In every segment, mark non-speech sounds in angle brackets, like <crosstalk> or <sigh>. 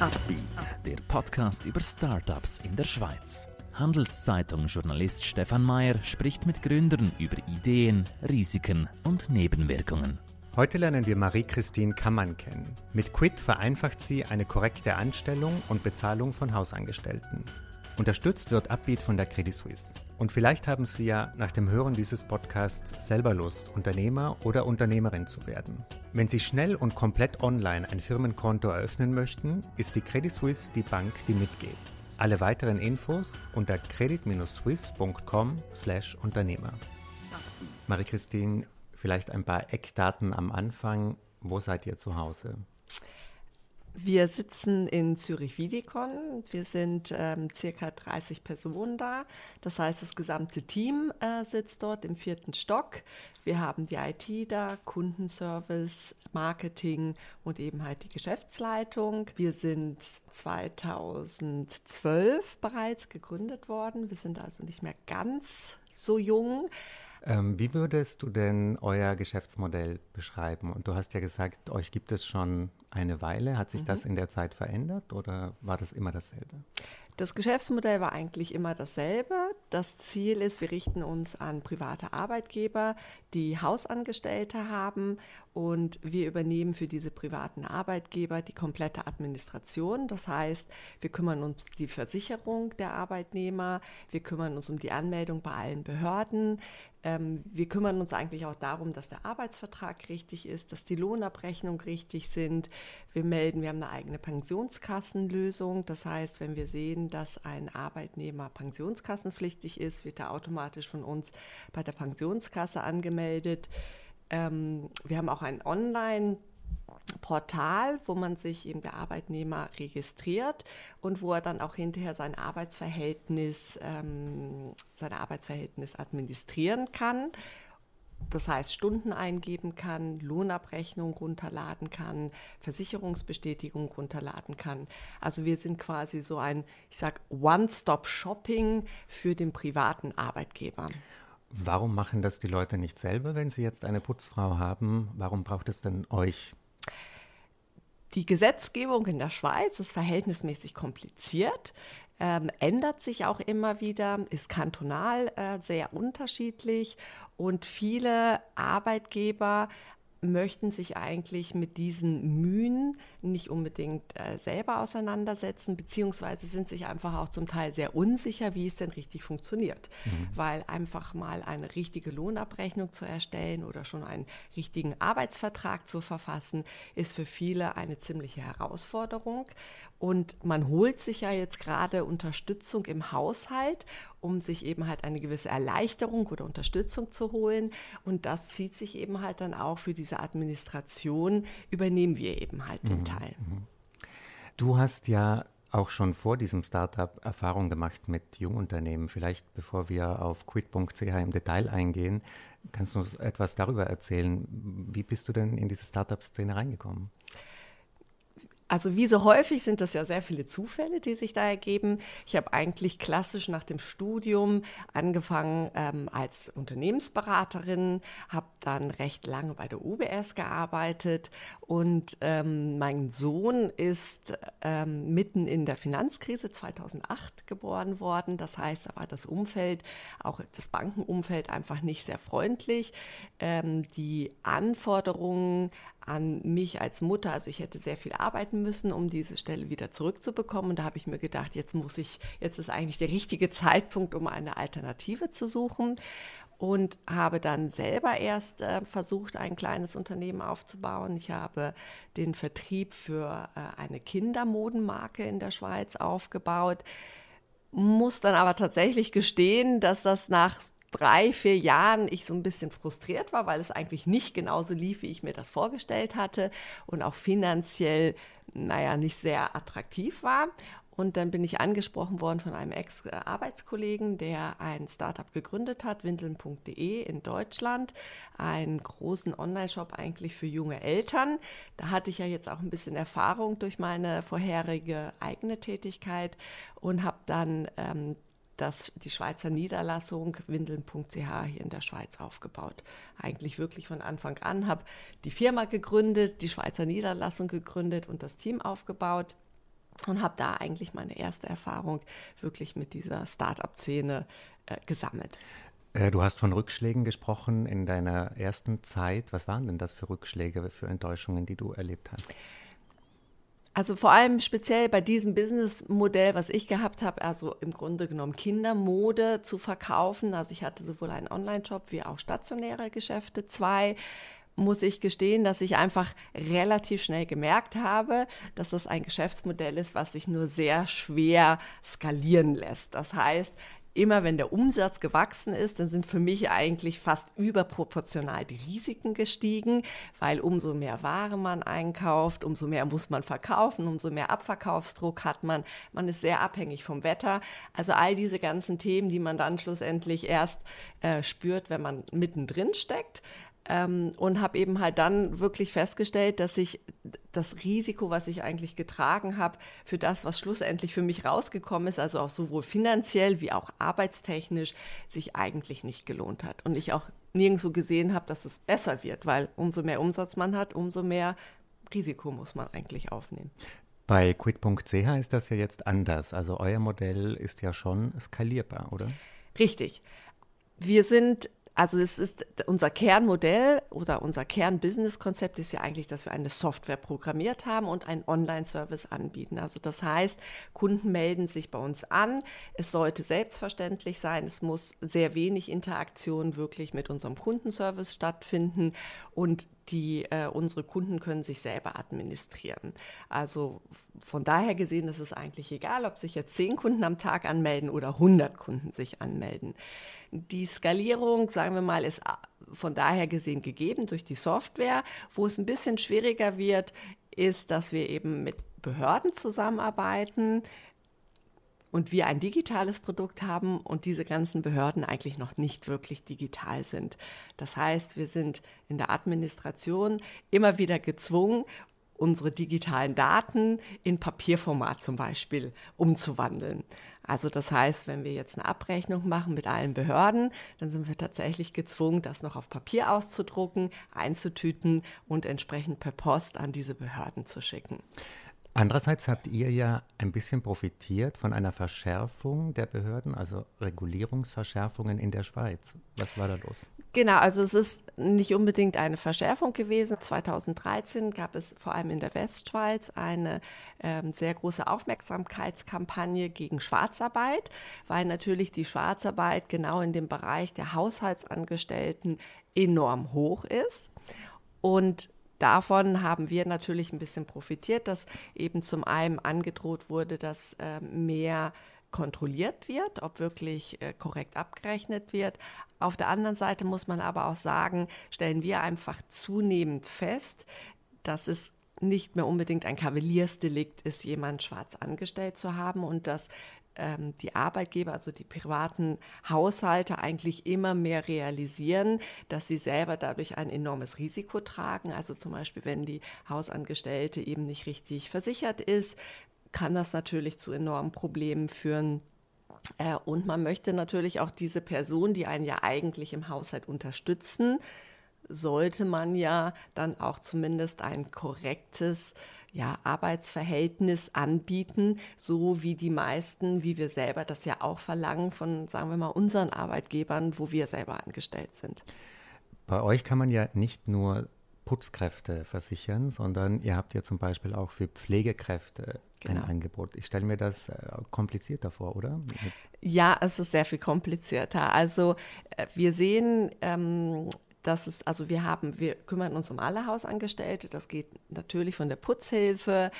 Upbeat, der Podcast über Startups in der Schweiz. Handelszeitung-Journalist Stefan Mayer spricht mit Gründern über Ideen, Risiken und Nebenwirkungen. Heute lernen wir Marie-Christine Kammann kennen. Mit Quid vereinfacht sie eine korrekte Anstellung und Bezahlung von Hausangestellten. Unterstützt wird Upbeat von der Credit Suisse. Und vielleicht haben Sie ja nach dem Hören dieses Podcasts selber Lust, Unternehmer oder Unternehmerin zu werden. Wenn Sie schnell und komplett online ein Firmenkonto eröffnen möchten, ist die Credit Suisse die Bank, die mitgeht. Alle weiteren Infos unter credit-swiss.com/Unternehmer. Marie-Christine, vielleicht ein paar Eckdaten am Anfang. Wo seid ihr zu Hause? Wir sitzen in Zürich-Wiedikon. Wir sind ähm, circa 30 Personen da. Das heißt, das gesamte Team äh, sitzt dort im vierten Stock. Wir haben die IT da, Kundenservice, Marketing und eben halt die Geschäftsleitung. Wir sind 2012 bereits gegründet worden. Wir sind also nicht mehr ganz so jung. Ähm, wie würdest du denn euer Geschäftsmodell beschreiben? Und du hast ja gesagt, euch gibt es schon eine Weile. Hat sich mhm. das in der Zeit verändert oder war das immer dasselbe? Das Geschäftsmodell war eigentlich immer dasselbe. Das Ziel ist, wir richten uns an private Arbeitgeber, die Hausangestellte haben und wir übernehmen für diese privaten Arbeitgeber die komplette Administration. Das heißt, wir kümmern uns um die Versicherung der Arbeitnehmer, wir kümmern uns um die Anmeldung bei allen Behörden, ähm, wir kümmern uns eigentlich auch darum, dass der Arbeitsvertrag richtig ist, dass die Lohnabrechnung richtig sind. Wir melden, wir haben eine eigene Pensionskassenlösung. Das heißt, wenn wir sehen, dass ein Arbeitnehmer pensionskassenpflichtig ist, wird er automatisch von uns bei der Pensionskasse angemeldet. Ähm, wir haben auch ein Online- Portal, wo man sich eben der Arbeitnehmer registriert und wo er dann auch hinterher sein Arbeitsverhältnis, ähm, sein Arbeitsverhältnis administrieren kann. Das heißt, Stunden eingeben kann, Lohnabrechnung runterladen kann, Versicherungsbestätigung runterladen kann. Also wir sind quasi so ein, ich sag, One-Stop-Shopping für den privaten Arbeitgeber. Warum machen das die Leute nicht selber, wenn sie jetzt eine Putzfrau haben? Warum braucht es denn euch? Die Gesetzgebung in der Schweiz ist verhältnismäßig kompliziert, ähm, ändert sich auch immer wieder, ist kantonal äh, sehr unterschiedlich und viele Arbeitgeber möchten sich eigentlich mit diesen Mühen nicht unbedingt äh, selber auseinandersetzen, beziehungsweise sind sich einfach auch zum Teil sehr unsicher, wie es denn richtig funktioniert. Mhm. Weil einfach mal eine richtige Lohnabrechnung zu erstellen oder schon einen richtigen Arbeitsvertrag zu verfassen, ist für viele eine ziemliche Herausforderung. Und man holt sich ja jetzt gerade Unterstützung im Haushalt, um sich eben halt eine gewisse Erleichterung oder Unterstützung zu holen. Und das zieht sich eben halt dann auch für diese Administration, übernehmen wir eben halt den mhm. Teil. Mhm. Du hast ja auch schon vor diesem Startup Erfahrung gemacht mit Jungunternehmen. Vielleicht bevor wir auf quid.ch im Detail eingehen, kannst du uns etwas darüber erzählen? Wie bist du denn in diese Startup-Szene reingekommen? Also wie so häufig sind das ja sehr viele Zufälle, die sich da ergeben. Ich habe eigentlich klassisch nach dem Studium angefangen ähm, als Unternehmensberaterin, habe dann recht lange bei der UBS gearbeitet und ähm, mein Sohn ist ähm, mitten in der Finanzkrise 2008 geboren worden. Das heißt, da war das Umfeld, auch das Bankenumfeld einfach nicht sehr freundlich. Ähm, die Anforderungen an mich als Mutter. Also ich hätte sehr viel arbeiten müssen, um diese Stelle wieder zurückzubekommen. Und da habe ich mir gedacht, jetzt muss ich, jetzt ist eigentlich der richtige Zeitpunkt, um eine Alternative zu suchen. Und habe dann selber erst äh, versucht, ein kleines Unternehmen aufzubauen. Ich habe den Vertrieb für äh, eine Kindermodenmarke in der Schweiz aufgebaut muss dann aber tatsächlich gestehen, dass das nach drei, vier Jahren ich so ein bisschen frustriert war, weil es eigentlich nicht genauso lief, wie ich mir das vorgestellt hatte und auch finanziell, naja, nicht sehr attraktiv war. Und dann bin ich angesprochen worden von einem Ex-Arbeitskollegen, der ein Startup gegründet hat, windeln.de in Deutschland, einen großen Online-Shop eigentlich für junge Eltern. Da hatte ich ja jetzt auch ein bisschen Erfahrung durch meine vorherige eigene Tätigkeit und habe dann ähm, das, die Schweizer Niederlassung windeln.ch hier in der Schweiz aufgebaut. Eigentlich wirklich von Anfang an, habe die Firma gegründet, die Schweizer Niederlassung gegründet und das Team aufgebaut. und habe da eigentlich meine erste Erfahrung wirklich mit dieser Start-up-Szene äh, gesammelt. Äh, du hast von Rückschlägen gesprochen in deiner ersten Zeit. Was waren denn das für Rückschläge, für Enttäuschungen, die du erlebt hast? Also vor allem speziell bei diesem Businessmodell, was ich gehabt habe, also im Grunde genommen Kindermode zu verkaufen. Also ich hatte sowohl einen Online-Shop wie auch stationäre Geschäfte, zwei muss ich gestehen, dass ich einfach relativ schnell gemerkt habe, dass das ein Geschäftsmodell ist, was sich nur sehr schwer skalieren lässt. Das heißt, immer wenn der Umsatz gewachsen ist, dann sind für mich eigentlich fast überproportional die Risiken gestiegen, weil umso mehr Ware man einkauft, umso mehr muss man verkaufen, umso mehr Abverkaufsdruck hat man. Man ist sehr abhängig vom Wetter. Also all diese ganzen Themen, die man dann schlussendlich erst äh, spürt, wenn man mittendrin steckt. Ähm, und habe eben halt dann wirklich festgestellt, dass ich das Risiko, was ich eigentlich getragen habe, für das, was schlussendlich für mich rausgekommen ist, also auch sowohl finanziell wie auch arbeitstechnisch, sich eigentlich nicht gelohnt hat. Und ich auch nirgendwo gesehen habe, dass es besser wird, weil umso mehr Umsatz man hat, umso mehr Risiko muss man eigentlich aufnehmen. Bei quid.ch ist das ja jetzt anders. Also euer Modell ist ja schon skalierbar, oder? Richtig. Wir sind also es ist unser Kernmodell oder unser Kernbusiness-Konzept ist ja eigentlich, dass wir eine Software programmiert haben und einen Online-Service anbieten. Also das heißt, Kunden melden sich bei uns an. Es sollte selbstverständlich sein. Es muss sehr wenig Interaktion wirklich mit unserem Kundenservice stattfinden und die äh, unsere Kunden können sich selber administrieren. Also von daher gesehen ist es eigentlich egal, ob sich jetzt zehn Kunden am Tag anmelden oder 100 Kunden sich anmelden. Die Skalierung, sagen wir mal, ist äh, von daher gesehen gegeben durch die Software. Wo es ein bisschen schwieriger wird, ist, dass wir eben mit Behörden zusammenarbeiten und wir ein digitales Produkt haben und diese ganzen Behörden eigentlich noch nicht wirklich digital sind. Das heißt, wir sind in der Administration immer wieder gezwungen, unsere digitalen Daten in Papierformat zum Beispiel umzuwandeln. Also das heißt, wenn wir jetzt eine Abrechnung machen mit allen Behörden, dann sind wir tatsächlich gezwungen, das noch auf Papier auszudrucken, einzutüten und entsprechend per Post an diese Behörden zu schicken. Andererseits habt ihr ja ein bisschen profitiert von einer Verschärfung der Behörden, also Regulierungsverschärfungen in der Schweiz. Was war da los? Genau, also es ist nicht unbedingt eine Verschärfung gewesen. 2013 gab es vor allem in der Westschweiz eine ähm, sehr große Aufmerksamkeitskampagne gegen Schwarzarbeit, weil natürlich die Schwarzarbeit genau in dem Bereich der Haushaltsangestellten enorm hoch ist. Und Davon haben wir natürlich ein bisschen profitiert, dass eben zum einen angedroht wurde, dass äh, mehr kontrolliert wird, ob wirklich äh, korrekt abgerechnet wird. Auf der anderen Seite muss man aber auch sagen, stellen wir einfach zunehmend fest, dass es nicht mehr unbedingt ein Kavaliersdelikt ist, jemand schwarz angestellt zu haben und dass ähm, die Arbeitgeber, also die privaten Haushalte eigentlich immer mehr realisieren, dass sie selber dadurch ein enormes Risiko tragen. Also zum Beispiel, wenn die Hausangestellte eben nicht richtig versichert ist, kann das natürlich zu enormen Problemen führen. Äh, und man möchte natürlich auch diese Person, die einen ja eigentlich im Haushalt unterstützen, sollte man ja dann auch zumindest ein korrektes ja, Arbeitsverhältnis anbieten, so wie die meisten, wie wir selber das ja auch verlangen von, sagen wir mal, unseren Arbeitgebern, wo wir selber angestellt sind. Bei euch kann man ja nicht nur Putzkräfte versichern, sondern ihr habt ja zum Beispiel auch für Pflegekräfte genau. ein Angebot. Ich stelle mir das äh, komplizierter vor, oder? Ja, es ist sehr viel komplizierter. Also äh, wir sehen ähm, das ist, also wir haben, wir kümmern uns um alle Hausangestellte. Das geht natürlich von der Putzhilfe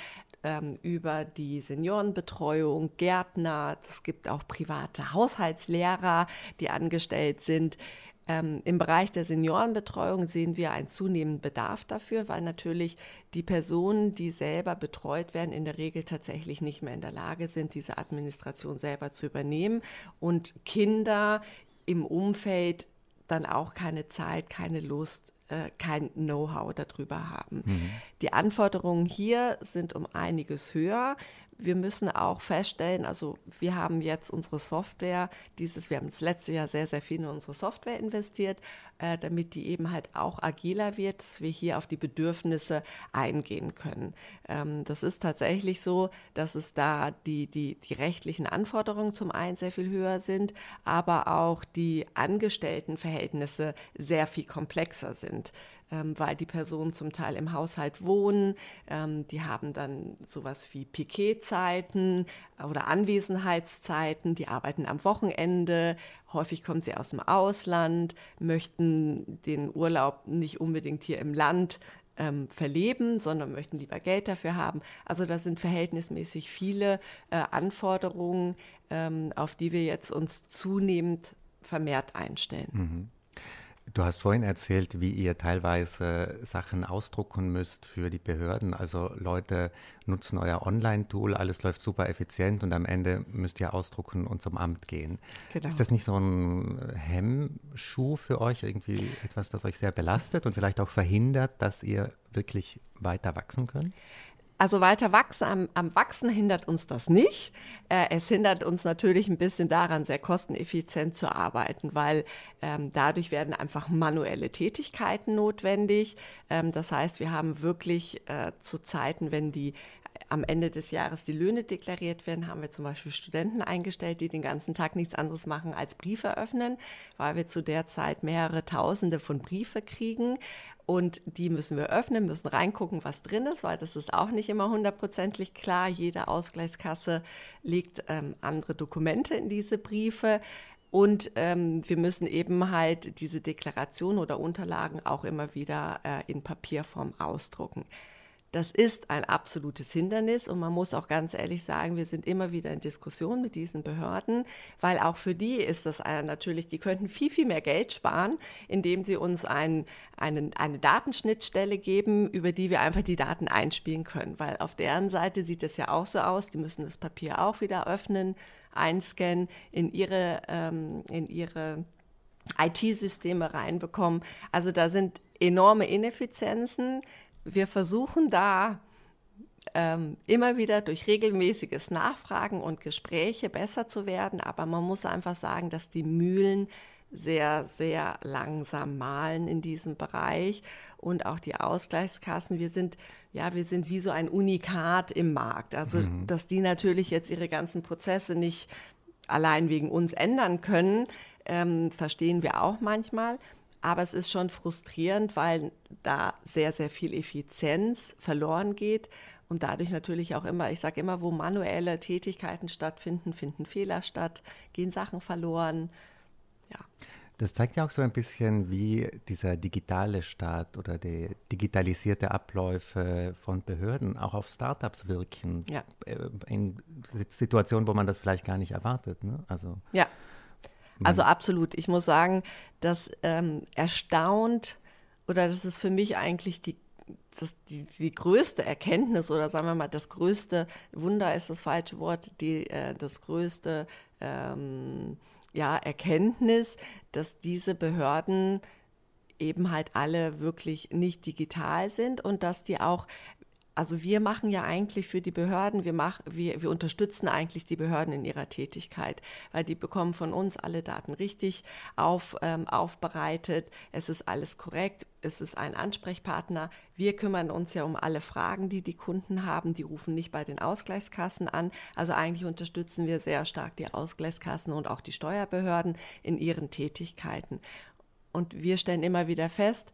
ähm, über die Seniorenbetreuung, Gärtner. Es gibt auch private Haushaltslehrer, die angestellt sind. Ähm, Im Bereich der Seniorenbetreuung sehen wir einen zunehmenden Bedarf dafür, weil natürlich die Personen, die selber betreut werden, in der Regel tatsächlich nicht mehr in der Lage sind, diese Administration selber zu übernehmen und Kinder im Umfeld dann auch keine Zeit, keine Lust, äh, kein Know-how darüber haben. Mhm. Die Anforderungen hier sind um einiges höher. Wir müssen auch feststellen, also wir haben jetzt unsere Software, dieses, wir haben das letzte Jahr sehr, sehr viel in unsere Software investiert, äh, damit die eben halt auch agiler wird, dass wir hier auf die Bedürfnisse eingehen können. Ähm, das ist tatsächlich so, dass es da die, die, die rechtlichen Anforderungen zum einen sehr viel höher sind, aber auch die Angestelltenverhältnisse sehr viel komplexer sind ähm, weil die Personen zum Teil im Haushalt wohnen. Ähm, die haben dann sowas wie Piquetzeiten oder Anwesenheitszeiten. Die arbeiten am Wochenende. Häufig kommen sie aus dem Ausland, möchten den Urlaub nicht unbedingt hier im Land ähm, verleben, sondern möchten lieber Geld dafür haben. Also da sind verhältnismäßig viele äh, Anforderungen, ähm, auf die wir jetzt uns zunehmend vermehrt einstellen. Mhm. Du hast vorhin erzählt, wie ihr teilweise Sachen ausdrucken müsst für die Behörden. Also Leute nutzen euer Online-Tool, alles läuft super effizient und am Ende müsst ihr ausdrucken und zum Amt gehen. Genau. Ist das nicht so ein Hemmschuh für euch, irgendwie etwas, das euch sehr belastet und vielleicht auch verhindert, dass ihr wirklich weiter wachsen könnt? Also weiter wachsen, am, am Wachsen hindert uns das nicht. Äh, es hindert uns natürlich ein bisschen daran, sehr kosteneffizient zu arbeiten, weil ähm, dadurch werden einfach manuelle Tätigkeiten notwendig. Ähm, das heißt, wir haben wirklich äh, zu Zeiten, wenn die am Ende des Jahres die Löhne deklariert werden, haben wir zum Beispiel Studenten eingestellt, die den ganzen Tag nichts anderes machen als Briefe öffnen, weil wir zu der Zeit mehrere Tausende von Briefe kriegen. Und die müssen wir öffnen, müssen reingucken, was drin ist, weil das ist auch nicht immer hundertprozentig klar. Jede Ausgleichskasse legt ähm, andere Dokumente in diese Briefe. Und ähm, wir müssen eben halt diese Deklaration oder Unterlagen auch immer wieder äh, in Papierform ausdrucken. Das ist ein absolutes Hindernis und man muss auch ganz ehrlich sagen, wir sind immer wieder in Diskussion mit diesen Behörden, weil auch für die ist das natürlich, die könnten viel, viel mehr Geld sparen, indem sie uns ein, einen, eine Datenschnittstelle geben, über die wir einfach die Daten einspielen können, weil auf deren Seite sieht es ja auch so aus, die müssen das Papier auch wieder öffnen, einscannen, in ihre, ähm, in ihre IT-Systeme reinbekommen. Also da sind enorme Ineffizienzen wir versuchen da ähm, immer wieder durch regelmäßiges Nachfragen und Gespräche besser zu werden, aber man muss einfach sagen, dass die Mühlen sehr, sehr langsam malen in diesem Bereich und auch die Ausgleichskassen. Wir sind, ja, wir sind wie so ein Unikat im Markt. Also, mhm. dass die natürlich jetzt ihre ganzen Prozesse nicht allein wegen uns ändern können, ähm, verstehen wir auch manchmal. Aber es ist schon frustrierend, weil da sehr, sehr viel Effizienz verloren geht und dadurch natürlich auch immer, ich sage immer, wo manuelle Tätigkeiten stattfinden, finden Fehler statt, gehen Sachen verloren. Ja. Das zeigt ja auch so ein bisschen, wie dieser digitale Staat oder die digitalisierte Abläufe von Behörden auch auf Startups wirken. Ja. Äh, in Situationen, wo man das vielleicht gar nicht erwartet. Ne? Also ja, also absolut. Ich muss sagen, das ähm, erstaunt oder das ist für mich eigentlich die, das, die, die größte Erkenntnis oder sagen wir mal das größte Wunder ist das falsche Wort, die, äh, das größte ähm, ja, Erkenntnis, dass diese Behörden eben halt alle wirklich nicht digital sind und dass die auch also wir machen ja eigentlich für die Behörden, wir, mach, wir, wir unterstützen eigentlich die Behörden in ihrer Tätigkeit, weil die bekommen von uns alle Daten richtig auf, ähm, aufbereitet. Es ist alles korrekt, es ist ein Ansprechpartner. Wir kümmern uns ja um alle Fragen, die die Kunden haben. Die rufen nicht bei den Ausgleichskassen an. Also eigentlich unterstützen wir sehr stark die Ausgleichskassen und auch die Steuerbehörden in ihren Tätigkeiten. Und wir stellen immer wieder fest,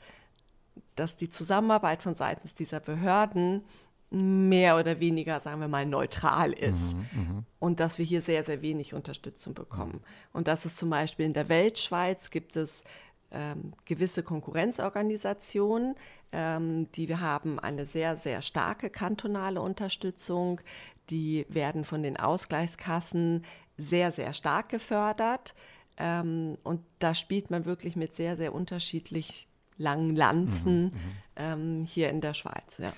dass die Zusammenarbeit von seitens dieser Behörden mehr oder weniger, sagen wir mal, neutral ist mhm, mhm, und dass wir hier sehr, sehr wenig Unterstützung bekommen. Und dass es zum Beispiel in der Weltschweiz gibt es ähm, gewisse Konkurrenzorganisationen, ähm, die wir haben eine sehr, sehr starke kantonale Unterstützung. Die werden von den Ausgleichskassen sehr, sehr stark gefördert. Ähm, und da spielt man wirklich mit sehr, sehr unterschiedlich langen Lanzen mhm, mhm, ähm, hier in der Schweiz. Ja.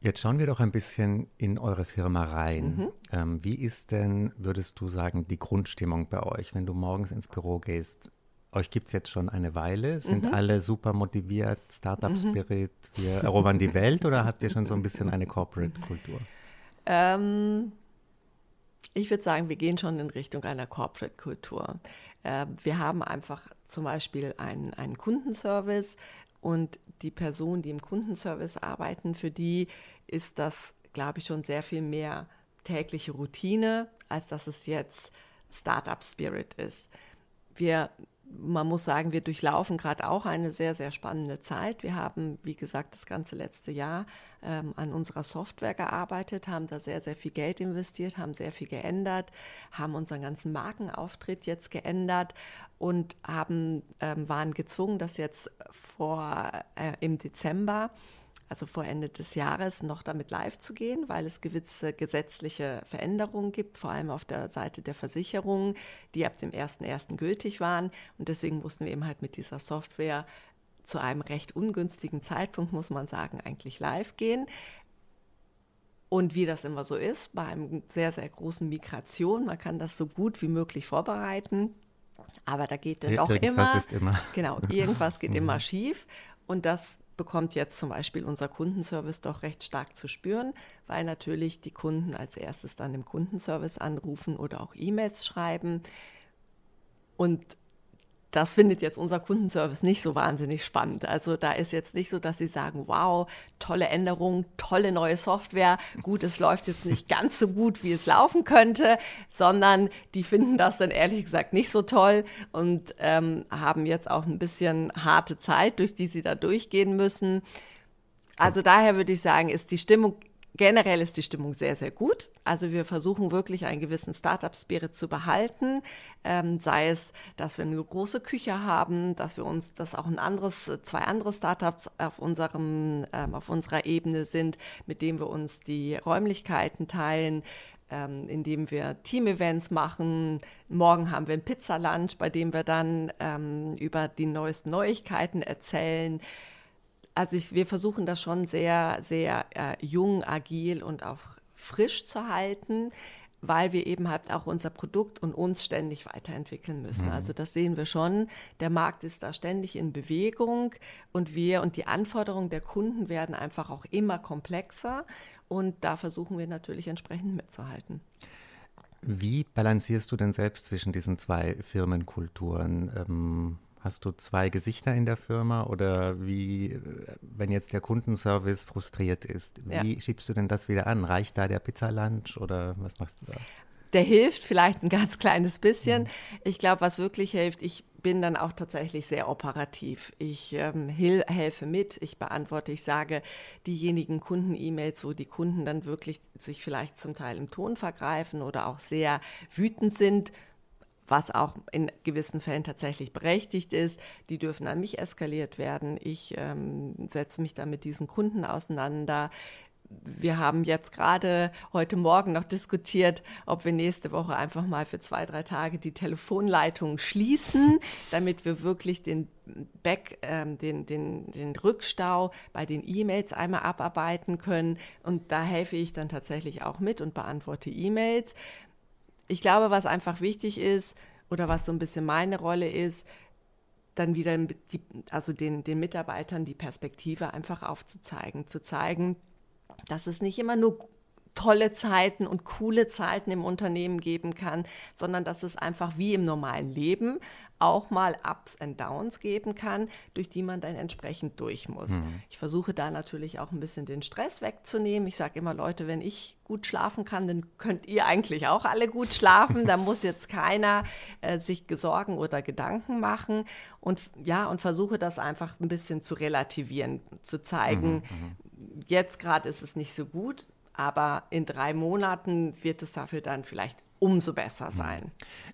Jetzt schauen wir doch ein bisschen in eure Firma rein. Mhm. Ähm, wie ist denn, würdest du sagen, die Grundstimmung bei euch, wenn du morgens ins Büro gehst? Euch gibt es jetzt schon eine Weile. Sind mhm. alle super motiviert, Startup-Spirit, mhm. wir erobern die Welt oder habt ihr schon so ein bisschen eine Corporate-Kultur? Ähm, Ich würde sagen, wir gehen schon in Richtung einer Corporate-Kultur. Äh, wir haben einfach zum Beispiel einen, einen Kundenservice und die Personen, die im Kundenservice arbeiten, für die ist das, glaube ich, schon sehr viel mehr tägliche Routine, als dass es jetzt Startup Spirit ist. Wir man muss sagen, wir durchlaufen gerade auch eine sehr, sehr spannende Zeit. Wir haben, wie gesagt, das ganze letzte Jahr ähm, an unserer Software gearbeitet, haben da sehr, sehr viel Geld investiert, haben sehr viel geändert, haben unseren ganzen Markenauftritt jetzt geändert und haben, ähm, waren gezwungen, das jetzt vor äh, im Dezember also vor Ende des Jahres, noch damit live zu gehen, weil es gewisse gesetzliche Veränderungen gibt, vor allem auf der Seite der Versicherungen, die ab dem 1.1. gültig waren. Und deswegen mussten wir eben halt mit dieser Software zu einem recht ungünstigen Zeitpunkt, muss man sagen, eigentlich live gehen. Und wie das immer so ist, bei einem sehr, sehr großen Migration, man kann das so gut wie möglich vorbereiten. Aber da geht dann auch irgendwas immer, ist immer. Genau, irgendwas geht <laughs> immer schief. Und das bekommt jetzt zum Beispiel unser Kundenservice doch recht stark zu spüren, weil natürlich die Kunden als erstes dann im Kundenservice anrufen oder auch E-Mails schreiben. Und das findet jetzt unser Kundenservice nicht so wahnsinnig spannend. Also da ist jetzt nicht so, dass sie sagen, wow, tolle Änderung, tolle neue Software. Gut, es läuft jetzt nicht ganz so gut, wie es laufen könnte, sondern die finden das dann ehrlich gesagt nicht so toll und ähm, haben jetzt auch ein bisschen harte Zeit, durch die sie da durchgehen müssen. Also daher würde ich sagen, ist die Stimmung generell ist die Stimmung sehr, sehr gut. Also wir versuchen wirklich einen gewissen Startup-Spirit zu behalten, ähm, sei es, dass wir eine große Küche haben, dass wir uns, dass auch ein anderes, zwei andere Startups auf unserem, ähm, auf unserer Ebene sind, mit denen wir uns die Räumlichkeiten teilen, ähm, indem wir Team-Events machen. Morgen haben wir ein Pizza-Lunch, bei dem wir dann ähm, über die neuesten Neuigkeiten erzählen also ich, wir versuchen das schon sehr, sehr äh, jung, agil und auch frisch zu halten, weil wir eben halt auch unser Produkt und uns ständig weiterentwickeln müssen. Mhm. Also das sehen wir schon. Der Markt ist da ständig in Bewegung und wir und die Anforderungen der Kunden werden einfach auch immer komplexer und da versuchen wir natürlich entsprechend mitzuhalten. Wie balancierst du denn selbst zwischen diesen zwei Firmenkulturen? Ähm Hast du zwei Gesichter in der Firma oder wie, wenn jetzt der Kundenservice frustriert ist, wie ja. schiebst du denn das wieder an? Reicht da der Pizza-Lunch oder was machst du da? Der hilft vielleicht ein ganz kleines bisschen. Mhm. Ich glaube, was wirklich hilft, ich bin dann auch tatsächlich sehr operativ. Ich ähm, helfe mit, ich beantworte, ich sage diejenigen Kunden-E-Mails, wo die Kunden dann wirklich sich vielleicht zum Teil im Ton vergreifen oder auch sehr wütend sind, was auch in gewissen Fällen tatsächlich berechtigt ist. Die dürfen an mich eskaliert werden. Ich ähm, setze mich dann mit diesen Kunden auseinander. Wir haben jetzt gerade heute Morgen noch diskutiert, ob wir nächste Woche einfach mal für zwei, drei Tage die Telefonleitung schließen, <laughs> damit wir wirklich den Back, ähm, den, den, den Rückstau bei den E-Mails einmal abarbeiten können. Und da helfe ich dann tatsächlich auch mit und beantworte E-Mails ich glaube, was einfach wichtig ist oder was so ein bisschen meine Rolle ist, dann wieder die, also den, den Mitarbeitern die Perspektive einfach aufzuzeigen, zu zeigen, dass es nicht immer nur tolle Zeiten und coole Zeiten im Unternehmen geben kann, sondern dass es einfach wie im normalen Leben auch mal Ups and Downs geben kann, durch die man dann entsprechend durch muss. Mhm. Ich versuche da natürlich auch ein bisschen den Stress wegzunehmen. Ich sage immer, Leute, wenn ich gut schlafen kann, dann könnt ihr eigentlich auch alle gut schlafen. da muss jetzt keiner äh, sich Sorgen oder Gedanken machen. Und ja, und versuche das einfach ein bisschen zu relativieren, zu zeigen, mhm, mhm. jetzt gerade ist es nicht so gut, aber in drei Monaten wird es dafür dann vielleicht umso besser mhm. sein.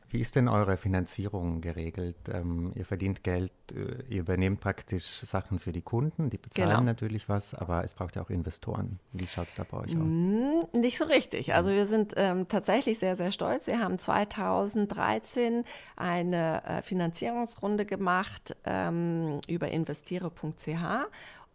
Wie ist denn eure Finanzierung geregelt? Ähm, ihr verdient Geld, äh, ihr übernehmt praktisch Sachen für die Kunden, die bezahlen genau. natürlich was, aber es braucht ja auch Investoren. Wie schaut es da bei euch aus? Mm, nicht so richtig. Also wir sind ähm, tatsächlich sehr, sehr stolz. Wir haben 2013 eine äh, Finanzierungsrunde gemacht ähm, über investiere.ch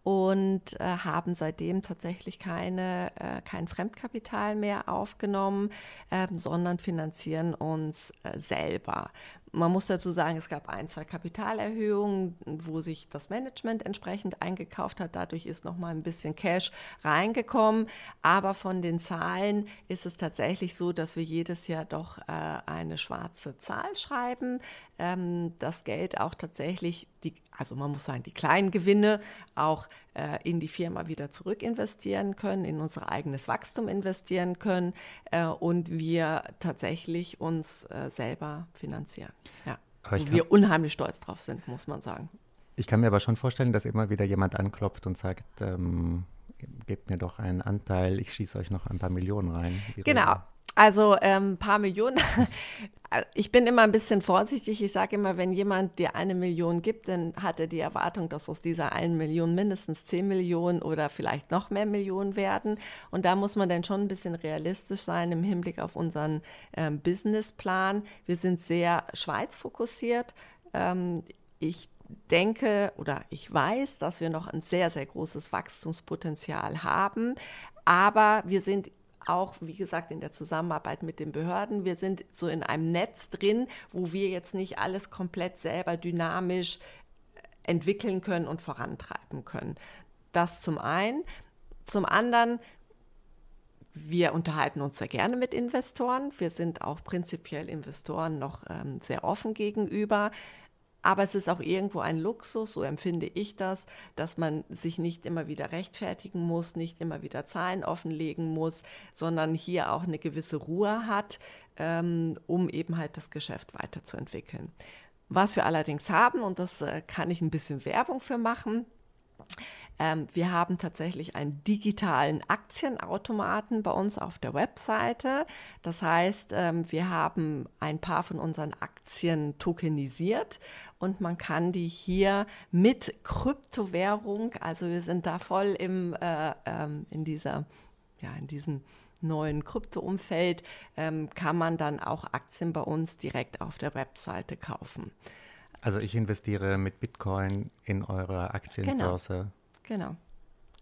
und äh, haben seitdem tatsächlich keine, äh, kein Fremdkapital mehr aufgenommen, äh, sondern finanzieren uns äh, selber. Man muss dazu sagen, es gab ein, zwei Kapitalerhöhungen, wo sich das Management entsprechend eingekauft hat. Dadurch ist noch mal ein bisschen Cash reingekommen. Aber von den Zahlen ist es tatsächlich so, dass wir jedes Jahr doch äh, eine schwarze Zahl schreiben. Ähm, das Geld auch tatsächlich, die, also man muss sagen, die kleinen Gewinne auch in die Firma wieder zurück investieren können, in unser eigenes Wachstum investieren können äh, und wir tatsächlich uns äh, selber finanzieren. Ja. Wo wir unheimlich stolz drauf sind, muss man sagen. Ich kann mir aber schon vorstellen, dass immer wieder jemand anklopft und sagt, ähm, gebt mir doch einen Anteil, ich schieße euch noch ein paar Millionen rein. Genau. Also ein ähm, paar Millionen. <laughs> Ich bin immer ein bisschen vorsichtig. Ich sage immer, wenn jemand dir eine Million gibt, dann hat er die Erwartung, dass aus dieser einen Million mindestens zehn Millionen oder vielleicht noch mehr Millionen werden. Und da muss man dann schon ein bisschen realistisch sein im Hinblick auf unseren ähm, Businessplan. Wir sind sehr Schweiz fokussiert. Ähm, ich denke oder ich weiß, dass wir noch ein sehr, sehr großes Wachstumspotenzial haben. Aber wir sind auch, wie gesagt, in der Zusammenarbeit mit den Behörden. Wir sind so in einem Netz drin, wo wir jetzt nicht alles komplett selber dynamisch entwickeln können und vorantreiben können. Das zum einen. Zum anderen, wir unterhalten uns sehr gerne mit Investoren. Wir sind auch prinzipiell Investoren noch ähm, sehr offen gegenüber. Aber es ist auch irgendwo ein Luxus, so empfinde ich das, dass man sich nicht immer wieder rechtfertigen muss, nicht immer wieder Zahlen offenlegen muss, sondern hier auch eine gewisse Ruhe hat, ähm, um eben halt das Geschäft weiterzuentwickeln. Was wir allerdings haben, und das äh, kann ich ein bisschen Werbung für machen, ähm, wir haben tatsächlich einen digitalen Aktienautomaten bei uns auf der Webseite. Das heißt, ähm, wir haben ein paar von unseren Aktien tokenisiert und man kann die hier mit Kryptowährung, also wir sind da voll im, äh, ähm, in dieser, ja, in diesem neuen Krypto-Umfeld, ähm, kann man dann auch Aktien bei uns direkt auf der Webseite kaufen. Also ich investiere mit Bitcoin in eure Aktienbörse. Genau. Genau.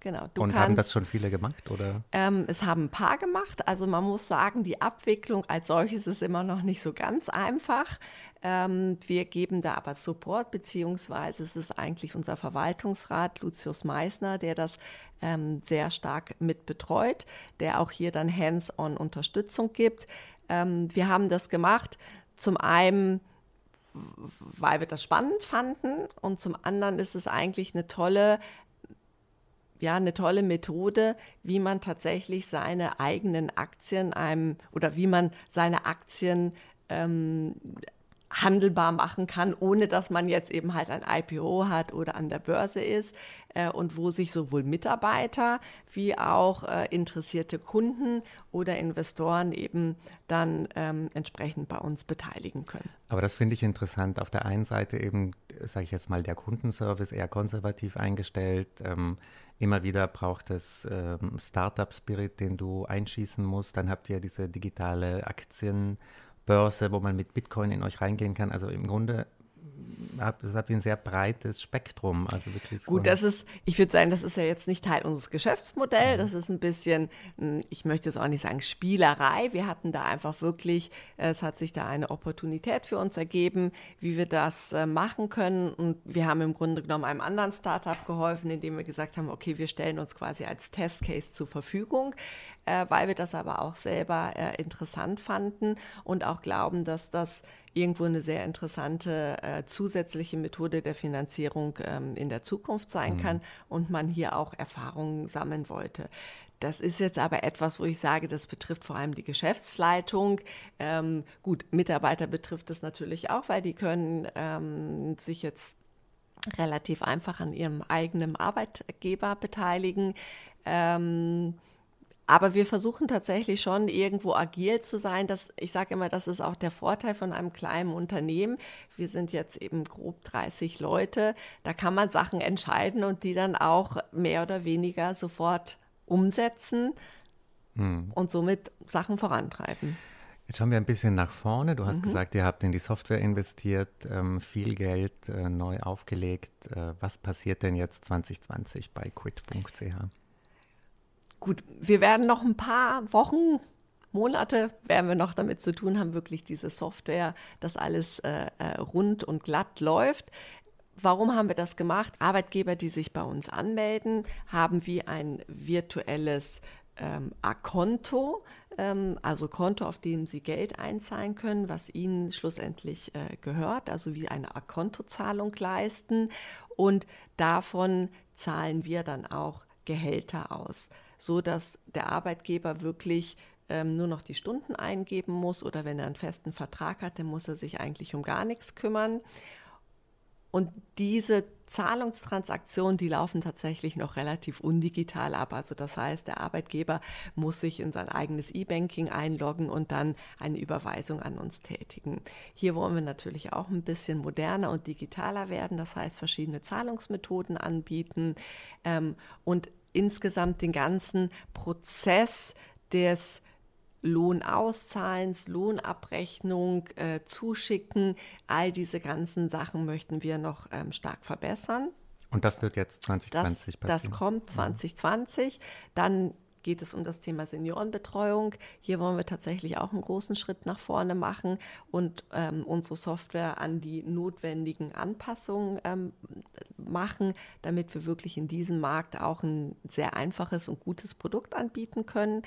Genau. Du und kannst, haben das schon viele gemacht, oder? Ähm, es haben ein paar gemacht. Also man muss sagen, die Abwicklung als solches ist immer noch nicht so ganz einfach. Ähm, wir geben da aber Support, beziehungsweise es ist eigentlich unser Verwaltungsrat Lucius Meissner, der das ähm, sehr stark mit betreut, der auch hier dann hands-on Unterstützung gibt. Ähm, wir haben das gemacht, zum einen weil wir das spannend fanden und zum anderen ist es eigentlich eine tolle ja eine tolle Methode, wie man tatsächlich seine eigenen Aktien einem oder wie man seine Aktien ähm, handelbar machen kann, ohne dass man jetzt eben halt ein IPO hat oder an der Börse ist äh, und wo sich sowohl Mitarbeiter wie auch äh, interessierte Kunden oder Investoren eben dann ähm, entsprechend bei uns beteiligen können. Aber das finde ich interessant. Auf der einen Seite eben, sage ich jetzt mal, der Kundenservice eher konservativ eingestellt. Ähm, Immer wieder braucht es ähm, Startup-Spirit, den du einschießen musst. Dann habt ihr diese digitale Aktienbörse, wo man mit Bitcoin in euch reingehen kann. Also im Grunde habt, das habt ihr ein sehr breites Spektrum. Also wirklich Gut, das ist, ich würde sagen, das ist ja jetzt nicht Teil unseres Geschäftsmodells. Mhm. Das ist ein bisschen, hm, ich möchte es auch nicht sagen, Spielerei. Wir hatten da einfach wirklich, es hat sich da eine Opportunität für uns ergeben, wie wir das äh, machen können. Und wir haben im Grunde genommen einem anderen Startup geholfen, indem wir gesagt haben, okay, wir stellen uns quasi als Testcase zur Verfügung äh, weil wir das aber auch selber äh, interessant fanden und auch glauben, dass das irgendwo eine sehr interessante äh, zusätzliche Methode der Finanzierung ähm, in der Zukunft sein mhm. kann und man hier auch Erfahrungen sammeln wollte. Das ist jetzt aber etwas, wo ich sage, das betrifft vor allem die Geschäftsleitung. Ähm, gut, Mitarbeiter betrifft es natürlich auch, weil die können ähm, sich jetzt relativ einfach an ihrem eigenen Arbeitgeber beteiligen. Ähm, aber wir versuchen tatsächlich schon irgendwo agil zu sein. Das, ich sage immer, das ist auch der Vorteil von einem kleinen Unternehmen. Wir sind jetzt eben grob 30 Leute. Da kann man Sachen entscheiden und die dann auch mehr oder weniger sofort umsetzen hm. und somit Sachen vorantreiben. Jetzt schauen wir ein bisschen nach vorne. Du hast mhm. gesagt, ihr habt in die Software investiert, ähm, viel Geld äh, neu aufgelegt. Äh, was passiert denn jetzt 2020 bei quit.ch? Gut, wir werden noch ein paar Wochen Monate werden wir noch damit zu tun haben, wirklich diese Software, dass alles äh, äh, rund und glatt läuft. Warum haben wir das gemacht? Arbeitgeber, die sich bei uns anmelden, haben wie ein virtuelles ähm, A-Konto, ähm, also Konto, auf dem sie Geld einzahlen können, was ihnen schlussendlich äh, gehört, also wie eine A-Konto-Zahlung leisten. Und davon zahlen wir dann auch Gehälter aus, so dass der Arbeitgeber wirklich ähm, nur noch die Stunden eingeben muss oder wenn er einen festen Vertrag hat, dann muss er sich eigentlich um gar nichts kümmern. Und diese Zahlungstransaktionen, die laufen tatsächlich noch relativ undigital ab. Also das heißt, der Arbeitgeber muss sich in sein eigenes E-Banking einloggen und dann eine Überweisung an uns tätigen. Hier wollen wir natürlich auch ein bisschen moderner und digitaler werden. Das heißt, verschiedene Zahlungsmethoden anbieten ähm, und insgesamt den ganzen Prozess des Lohnauszahlens, Lohnabrechnung, äh, Zuschicken, all diese ganzen Sachen möchten wir noch ähm, stark verbessern. Und das wird jetzt 2020 das, passieren? Das kommt 2020. Mhm. Dann geht es um das Thema Seniorenbetreuung. Hier wollen wir tatsächlich auch einen großen Schritt nach vorne machen und ähm, unsere Software an die notwendigen Anpassungen ähm, machen, damit wir wirklich in diesem Markt auch ein sehr einfaches und gutes Produkt anbieten können.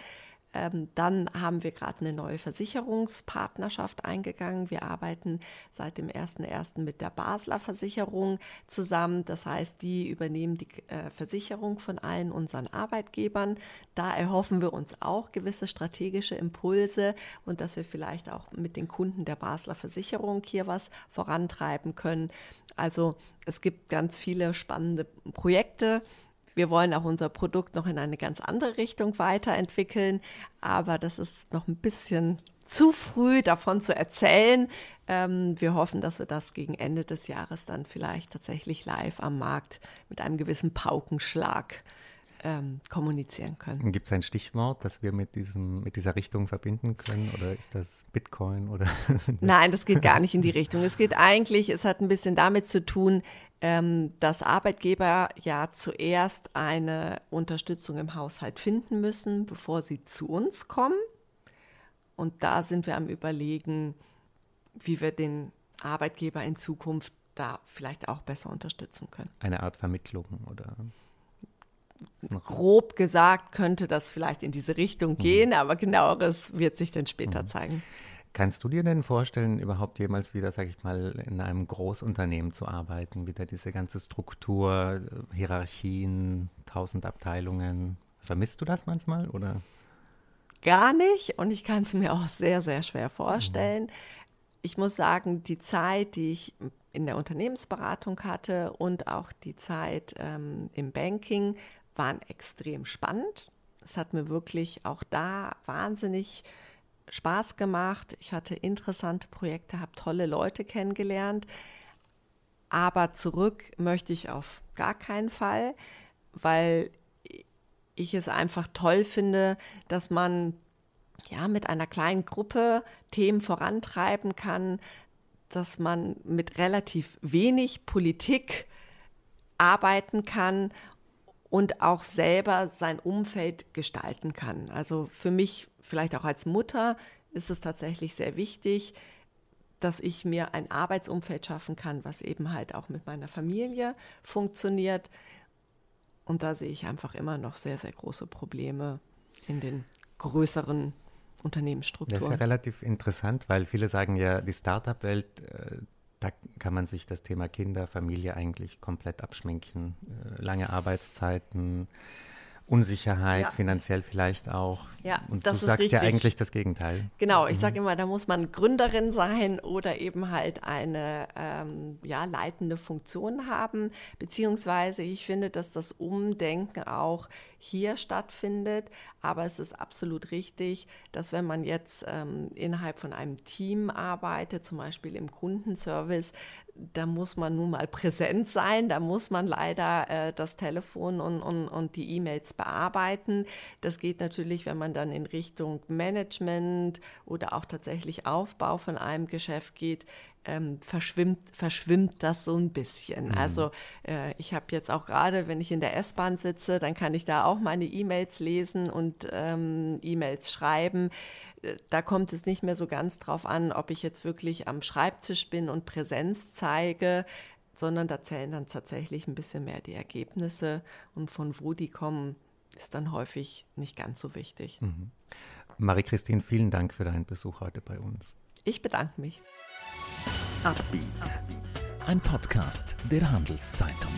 Ähm, dann haben wir gerade eine neue Versicherungspartnerschaft eingegangen. Wir arbeiten seit dem 01.01. mit der Basler Versicherung zusammen. Das heißt, die übernehmen die äh, Versicherung von allen unseren Arbeitgebern. Da erhoffen wir uns auch gewisse strategische Impulse und dass wir vielleicht auch mit den Kunden der Basler Versicherung hier was vorantreiben können. Also es gibt ganz viele spannende Projekte wir wollen auch unser Produkt noch in eine ganz andere Richtung weiterentwickeln, aber das ist noch ein bisschen zu früh davon zu erzählen. Ähm, wir hoffen, dass wir das gegen Ende des Jahres dann vielleicht tatsächlich live am Markt mit einem gewissen Paukenschlag ähm, kommunizieren können. Gibt es ein Stichwort, das wir mit, diesem, mit dieser Richtung verbinden können? Oder ist das Bitcoin? Oder <laughs> Nein, das geht gar nicht in die Richtung. Es geht eigentlich, es hat ein bisschen damit zu tun, ähm, dass Arbeitgeber ja zuerst eine Unterstützung im Haushalt finden müssen, bevor sie zu uns kommen. Und da sind wir am Überlegen, wie wir den Arbeitgeber in Zukunft da vielleicht auch besser unterstützen können. Eine Art Vermittlung oder? Grob gesagt könnte das vielleicht in diese Richtung gehen, mhm. aber genaueres wird sich dann später mhm. zeigen. Kannst du dir denn vorstellen, überhaupt jemals wieder, sag ich mal, in einem Großunternehmen zu arbeiten? Wieder diese ganze Struktur, Hierarchien, tausend Abteilungen. Vermisst du das manchmal oder? Gar nicht und ich kann es mir auch sehr, sehr schwer vorstellen. Mhm. Ich muss sagen, die Zeit, die ich in der Unternehmensberatung hatte und auch die Zeit ähm, im Banking waren extrem spannend. Es hat mir wirklich auch da wahnsinnig Spaß gemacht. Ich hatte interessante Projekte, habe tolle Leute kennengelernt. Aber zurück möchte ich auf gar keinen Fall, weil ich es einfach toll finde, dass man ja mit einer kleinen Gruppe Themen vorantreiben kann, dass man mit relativ wenig Politik arbeiten kann und auch selber sein Umfeld gestalten kann. Also für mich vielleicht auch als Mutter ist es tatsächlich sehr wichtig, dass ich mir ein Arbeitsumfeld schaffen kann, was eben halt auch mit meiner Familie funktioniert. Und da sehe ich einfach immer noch sehr, sehr große Probleme in den größeren Unternehmensstrukturen. Das ist ja relativ interessant, weil viele sagen ja, die Startup-Welt, äh, da kann man sich das Thema Kinder, Familie eigentlich komplett abschminken. Äh, lange Arbeitszeiten, Unsicherheit, ja. finanziell vielleicht auch. Ja, und du sagst ja eigentlich das Gegenteil. Genau, ich mhm. sage immer, da muss man Gründerin sein oder eben halt eine ähm, ja, leitende Funktion haben. Beziehungsweise ich finde, dass das Umdenken auch hier stattfindet. Aber es ist absolut richtig, dass wenn man jetzt ähm, innerhalb von einem Team arbeitet, zum Beispiel im Kundenservice, da muss man nun mal präsent sein, da muss man leider äh, das Telefon und, und, und die E-Mails bearbeiten. Das geht natürlich, wenn man dann in Richtung Management oder auch tatsächlich Aufbau von einem Geschäft geht, ähm, verschwimmt, verschwimmt das so ein bisschen. Mhm. Also äh, ich habe jetzt auch gerade, wenn ich in der S-Bahn sitze, dann kann ich da auch meine E-Mails lesen und ähm, E-Mails schreiben. Äh, da kommt es nicht mehr so ganz drauf an, ob ich jetzt wirklich am Schreibtisch bin und Präsenz zeige, sondern da zählen dann tatsächlich ein bisschen mehr die Ergebnisse und von wo die kommen, ist dann häufig nicht ganz so wichtig. Mhm. Marie-Christine, vielen Dank für deinen Besuch heute bei uns. Ich bedanke mich. Ein Podcast der Handelszeitung.